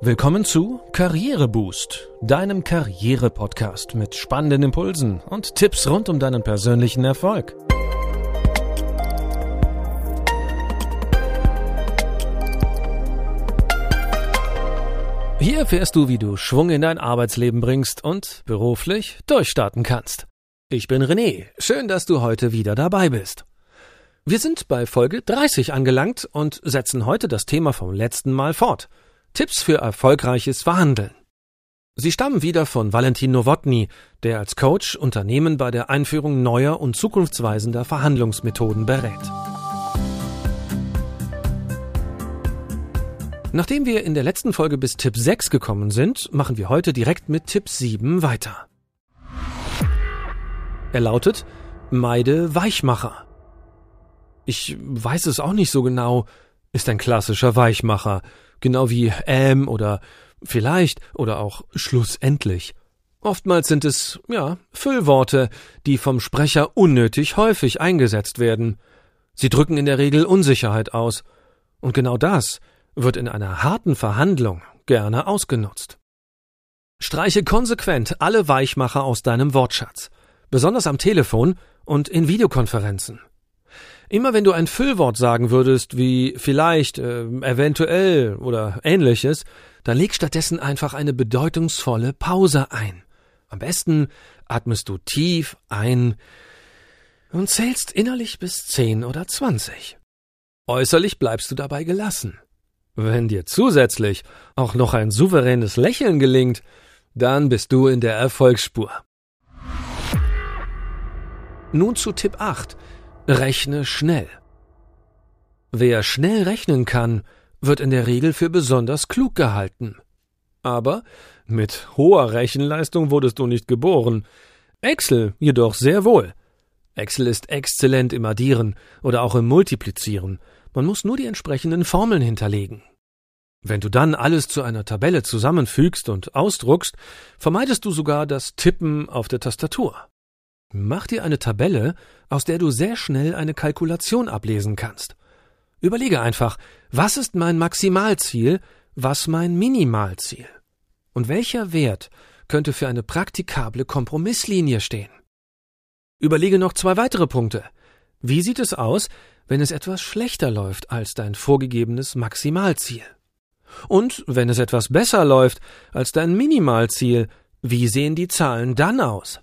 Willkommen zu Karriereboost, deinem Karriere-Podcast mit spannenden Impulsen und Tipps rund um deinen persönlichen Erfolg. Hier erfährst du, wie du Schwung in dein Arbeitsleben bringst und beruflich durchstarten kannst. Ich bin René, schön, dass du heute wieder dabei bist. Wir sind bei Folge 30 angelangt und setzen heute das Thema vom letzten Mal fort – Tipps für erfolgreiches Verhandeln. Sie stammen wieder von Valentin Nowotny, der als Coach Unternehmen bei der Einführung neuer und zukunftsweisender Verhandlungsmethoden berät. Nachdem wir in der letzten Folge bis Tipp 6 gekommen sind, machen wir heute direkt mit Tipp 7 weiter. Er lautet Meide Weichmacher. Ich weiß es auch nicht so genau, ist ein klassischer Weichmacher genau wie ähm oder vielleicht oder auch schlussendlich. Oftmals sind es, ja, Füllworte, die vom Sprecher unnötig häufig eingesetzt werden. Sie drücken in der Regel Unsicherheit aus. Und genau das wird in einer harten Verhandlung gerne ausgenutzt. Streiche konsequent alle Weichmacher aus deinem Wortschatz, besonders am Telefon und in Videokonferenzen. Immer wenn du ein Füllwort sagen würdest, wie vielleicht, äh, eventuell oder ähnliches, dann leg stattdessen einfach eine bedeutungsvolle Pause ein. Am besten atmest du tief ein und zählst innerlich bis zehn oder zwanzig. Äußerlich bleibst du dabei gelassen. Wenn dir zusätzlich auch noch ein souveränes Lächeln gelingt, dann bist du in der Erfolgsspur. Nun zu Tipp 8, Rechne schnell. Wer schnell rechnen kann, wird in der Regel für besonders klug gehalten. Aber mit hoher Rechenleistung wurdest du nicht geboren. Excel jedoch sehr wohl. Excel ist exzellent im Addieren oder auch im Multiplizieren. Man muss nur die entsprechenden Formeln hinterlegen. Wenn du dann alles zu einer Tabelle zusammenfügst und ausdruckst, vermeidest du sogar das Tippen auf der Tastatur. Mach dir eine Tabelle, aus der du sehr schnell eine Kalkulation ablesen kannst. Überlege einfach, was ist mein Maximalziel, was mein Minimalziel? Und welcher Wert könnte für eine praktikable Kompromisslinie stehen? Überlege noch zwei weitere Punkte. Wie sieht es aus, wenn es etwas schlechter läuft als dein vorgegebenes Maximalziel? Und wenn es etwas besser läuft als dein Minimalziel, wie sehen die Zahlen dann aus?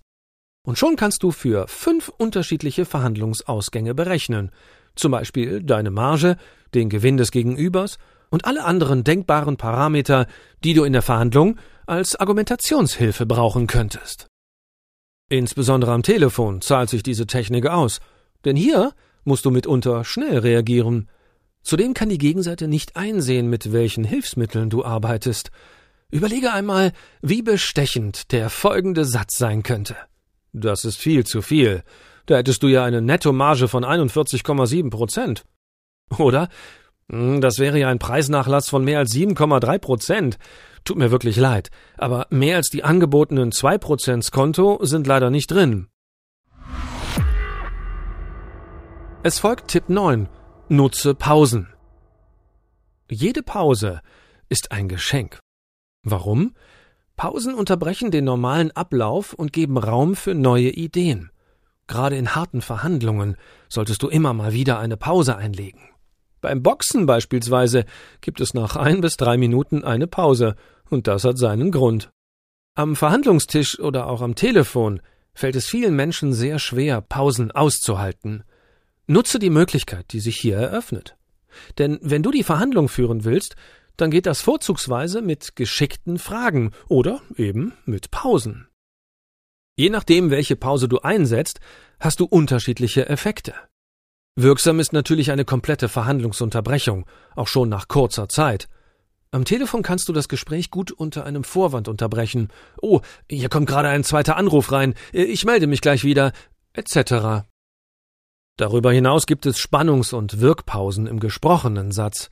Und schon kannst du für fünf unterschiedliche Verhandlungsausgänge berechnen, zum Beispiel deine Marge, den Gewinn des Gegenübers und alle anderen denkbaren Parameter, die du in der Verhandlung als Argumentationshilfe brauchen könntest. Insbesondere am Telefon zahlt sich diese Technik aus, denn hier musst du mitunter schnell reagieren. Zudem kann die Gegenseite nicht einsehen, mit welchen Hilfsmitteln du arbeitest. Überlege einmal, wie bestechend der folgende Satz sein könnte. Das ist viel zu viel. Da hättest du ja eine Nettomarge von 41,7 Prozent. Oder? Hm, das wäre ja ein Preisnachlass von mehr als 7,3 Prozent. Tut mir wirklich leid, aber mehr als die angebotenen 2 Prozent Konto sind leider nicht drin. Es folgt Tipp 9. Nutze Pausen. Jede Pause ist ein Geschenk. Warum? Pausen unterbrechen den normalen Ablauf und geben Raum für neue Ideen. Gerade in harten Verhandlungen solltest du immer mal wieder eine Pause einlegen. Beim Boxen beispielsweise gibt es nach ein bis drei Minuten eine Pause, und das hat seinen Grund. Am Verhandlungstisch oder auch am Telefon fällt es vielen Menschen sehr schwer, Pausen auszuhalten. Nutze die Möglichkeit, die sich hier eröffnet. Denn wenn du die Verhandlung führen willst, dann geht das vorzugsweise mit geschickten Fragen oder eben mit Pausen. Je nachdem, welche Pause du einsetzt, hast du unterschiedliche Effekte. Wirksam ist natürlich eine komplette Verhandlungsunterbrechung, auch schon nach kurzer Zeit. Am Telefon kannst du das Gespräch gut unter einem Vorwand unterbrechen. Oh, hier kommt gerade ein zweiter Anruf rein, ich melde mich gleich wieder, etc. Darüber hinaus gibt es Spannungs- und Wirkpausen im gesprochenen Satz.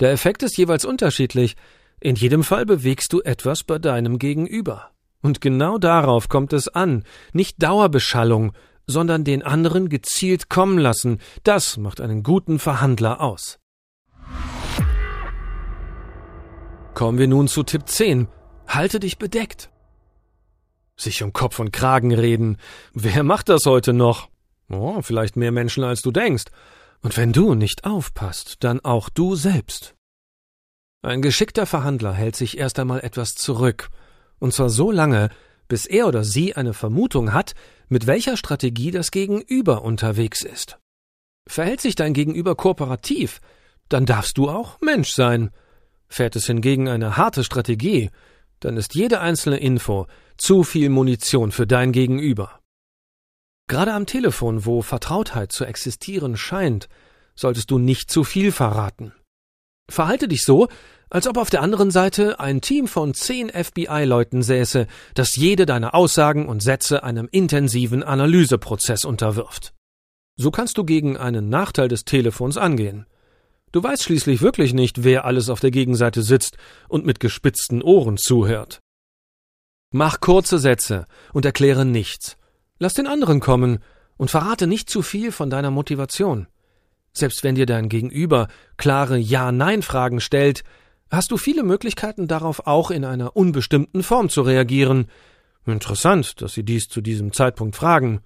Der Effekt ist jeweils unterschiedlich. In jedem Fall bewegst du etwas bei deinem Gegenüber. Und genau darauf kommt es an, nicht Dauerbeschallung, sondern den anderen gezielt kommen lassen. Das macht einen guten Verhandler aus. Kommen wir nun zu Tipp 10. Halte dich bedeckt. Sich um Kopf und Kragen reden. Wer macht das heute noch? Oh, vielleicht mehr Menschen als du denkst. Und wenn du nicht aufpasst, dann auch du selbst. Ein geschickter Verhandler hält sich erst einmal etwas zurück, und zwar so lange, bis er oder sie eine Vermutung hat, mit welcher Strategie das Gegenüber unterwegs ist. Verhält sich dein Gegenüber kooperativ, dann darfst du auch Mensch sein. Fährt es hingegen eine harte Strategie, dann ist jede einzelne Info zu viel Munition für dein Gegenüber. Gerade am Telefon, wo Vertrautheit zu existieren scheint, solltest du nicht zu viel verraten. Verhalte dich so, als ob auf der anderen Seite ein Team von zehn FBI-Leuten säße, das jede deiner Aussagen und Sätze einem intensiven Analyseprozess unterwirft. So kannst du gegen einen Nachteil des Telefons angehen. Du weißt schließlich wirklich nicht, wer alles auf der Gegenseite sitzt und mit gespitzten Ohren zuhört. Mach kurze Sätze und erkläre nichts. Lass den anderen kommen und verrate nicht zu viel von deiner Motivation. Selbst wenn dir dein Gegenüber klare Ja-Nein-Fragen stellt, hast du viele Möglichkeiten darauf auch in einer unbestimmten Form zu reagieren. Interessant, dass Sie dies zu diesem Zeitpunkt fragen.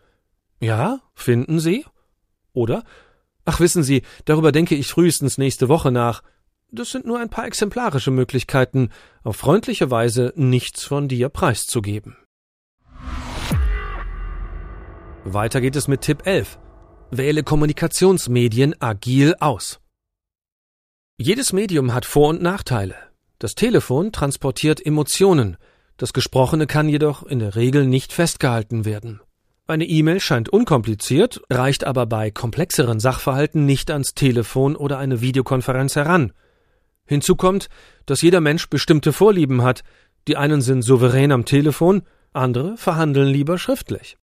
Ja, finden Sie? Oder Ach, wissen Sie, darüber denke ich frühestens nächste Woche nach. Das sind nur ein paar exemplarische Möglichkeiten, auf freundliche Weise nichts von dir preiszugeben. Weiter geht es mit Tipp 11. Wähle Kommunikationsmedien agil aus. Jedes Medium hat Vor- und Nachteile. Das Telefon transportiert Emotionen, das Gesprochene kann jedoch in der Regel nicht festgehalten werden. Eine E-Mail scheint unkompliziert, reicht aber bei komplexeren Sachverhalten nicht ans Telefon oder eine Videokonferenz heran. Hinzu kommt, dass jeder Mensch bestimmte Vorlieben hat, die einen sind souverän am Telefon, andere verhandeln lieber schriftlich.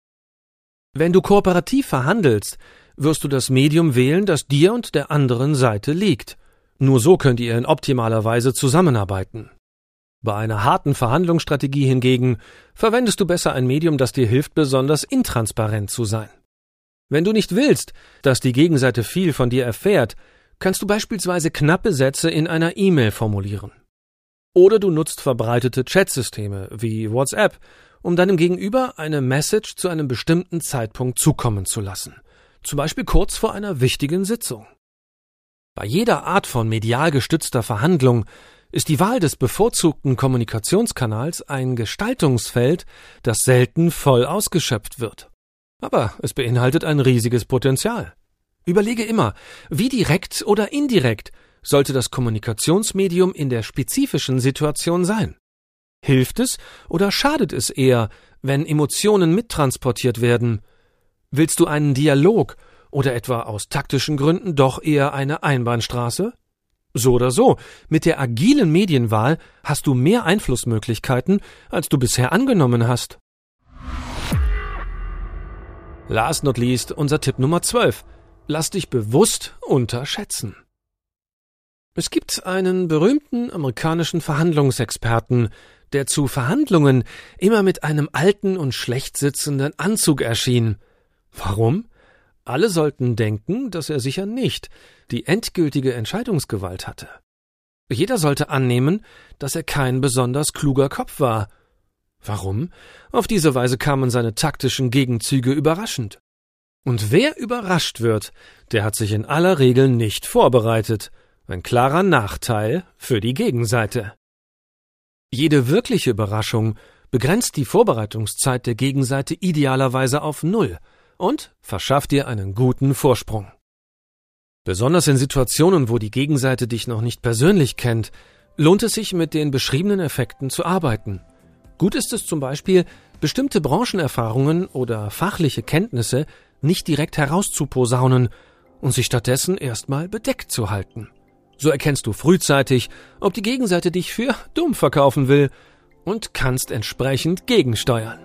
Wenn du kooperativ verhandelst, wirst du das Medium wählen, das dir und der anderen Seite liegt. Nur so könnt ihr in optimaler Weise zusammenarbeiten. Bei einer harten Verhandlungsstrategie hingegen verwendest du besser ein Medium, das dir hilft, besonders intransparent zu sein. Wenn du nicht willst, dass die Gegenseite viel von dir erfährt, kannst du beispielsweise knappe Sätze in einer E-Mail formulieren. Oder du nutzt verbreitete Chatsysteme wie WhatsApp, um deinem Gegenüber eine Message zu einem bestimmten Zeitpunkt zukommen zu lassen, zum Beispiel kurz vor einer wichtigen Sitzung. Bei jeder Art von medial gestützter Verhandlung ist die Wahl des bevorzugten Kommunikationskanals ein Gestaltungsfeld, das selten voll ausgeschöpft wird. Aber es beinhaltet ein riesiges Potenzial. Überlege immer, wie direkt oder indirekt sollte das Kommunikationsmedium in der spezifischen Situation sein. Hilft es oder schadet es eher, wenn Emotionen mittransportiert werden? Willst du einen Dialog oder etwa aus taktischen Gründen doch eher eine Einbahnstraße? So oder so, mit der agilen Medienwahl hast du mehr Einflussmöglichkeiten, als du bisher angenommen hast. Last not least unser Tipp Nummer 12. Lass dich bewusst unterschätzen. Es gibt einen berühmten amerikanischen Verhandlungsexperten, der zu Verhandlungen immer mit einem alten und schlecht sitzenden Anzug erschien. Warum? Alle sollten denken, dass er sicher nicht die endgültige Entscheidungsgewalt hatte. Jeder sollte annehmen, dass er kein besonders kluger Kopf war. Warum? Auf diese Weise kamen seine taktischen Gegenzüge überraschend. Und wer überrascht wird, der hat sich in aller Regel nicht vorbereitet. Ein klarer Nachteil für die Gegenseite. Jede wirkliche Überraschung begrenzt die Vorbereitungszeit der Gegenseite idealerweise auf Null – und verschaff dir einen guten Vorsprung. Besonders in Situationen, wo die Gegenseite dich noch nicht persönlich kennt, lohnt es sich mit den beschriebenen Effekten zu arbeiten. Gut ist es zum Beispiel, bestimmte Branchenerfahrungen oder fachliche Kenntnisse nicht direkt herauszuposaunen und sich stattdessen erstmal bedeckt zu halten. So erkennst du frühzeitig, ob die Gegenseite dich für dumm verkaufen will und kannst entsprechend gegensteuern.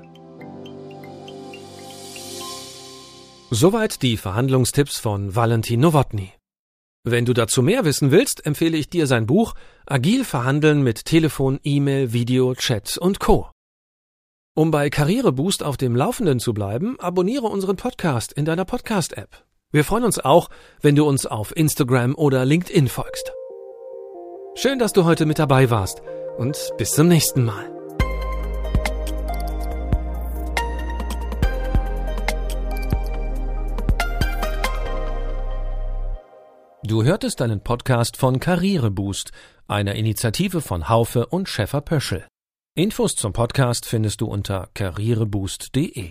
Soweit die Verhandlungstipps von Valentin Nowotny. Wenn du dazu mehr wissen willst, empfehle ich dir sein Buch Agil verhandeln mit Telefon, E-Mail, Video, Chat und Co. Um bei Karriereboost auf dem Laufenden zu bleiben, abonniere unseren Podcast in deiner Podcast-App. Wir freuen uns auch, wenn du uns auf Instagram oder LinkedIn folgst. Schön, dass du heute mit dabei warst. und bis zum nächsten Mal. Du hörtest einen Podcast von Karriereboost, einer Initiative von Haufe und Schäfer Pöschel. Infos zum Podcast findest du unter karriereboost.de.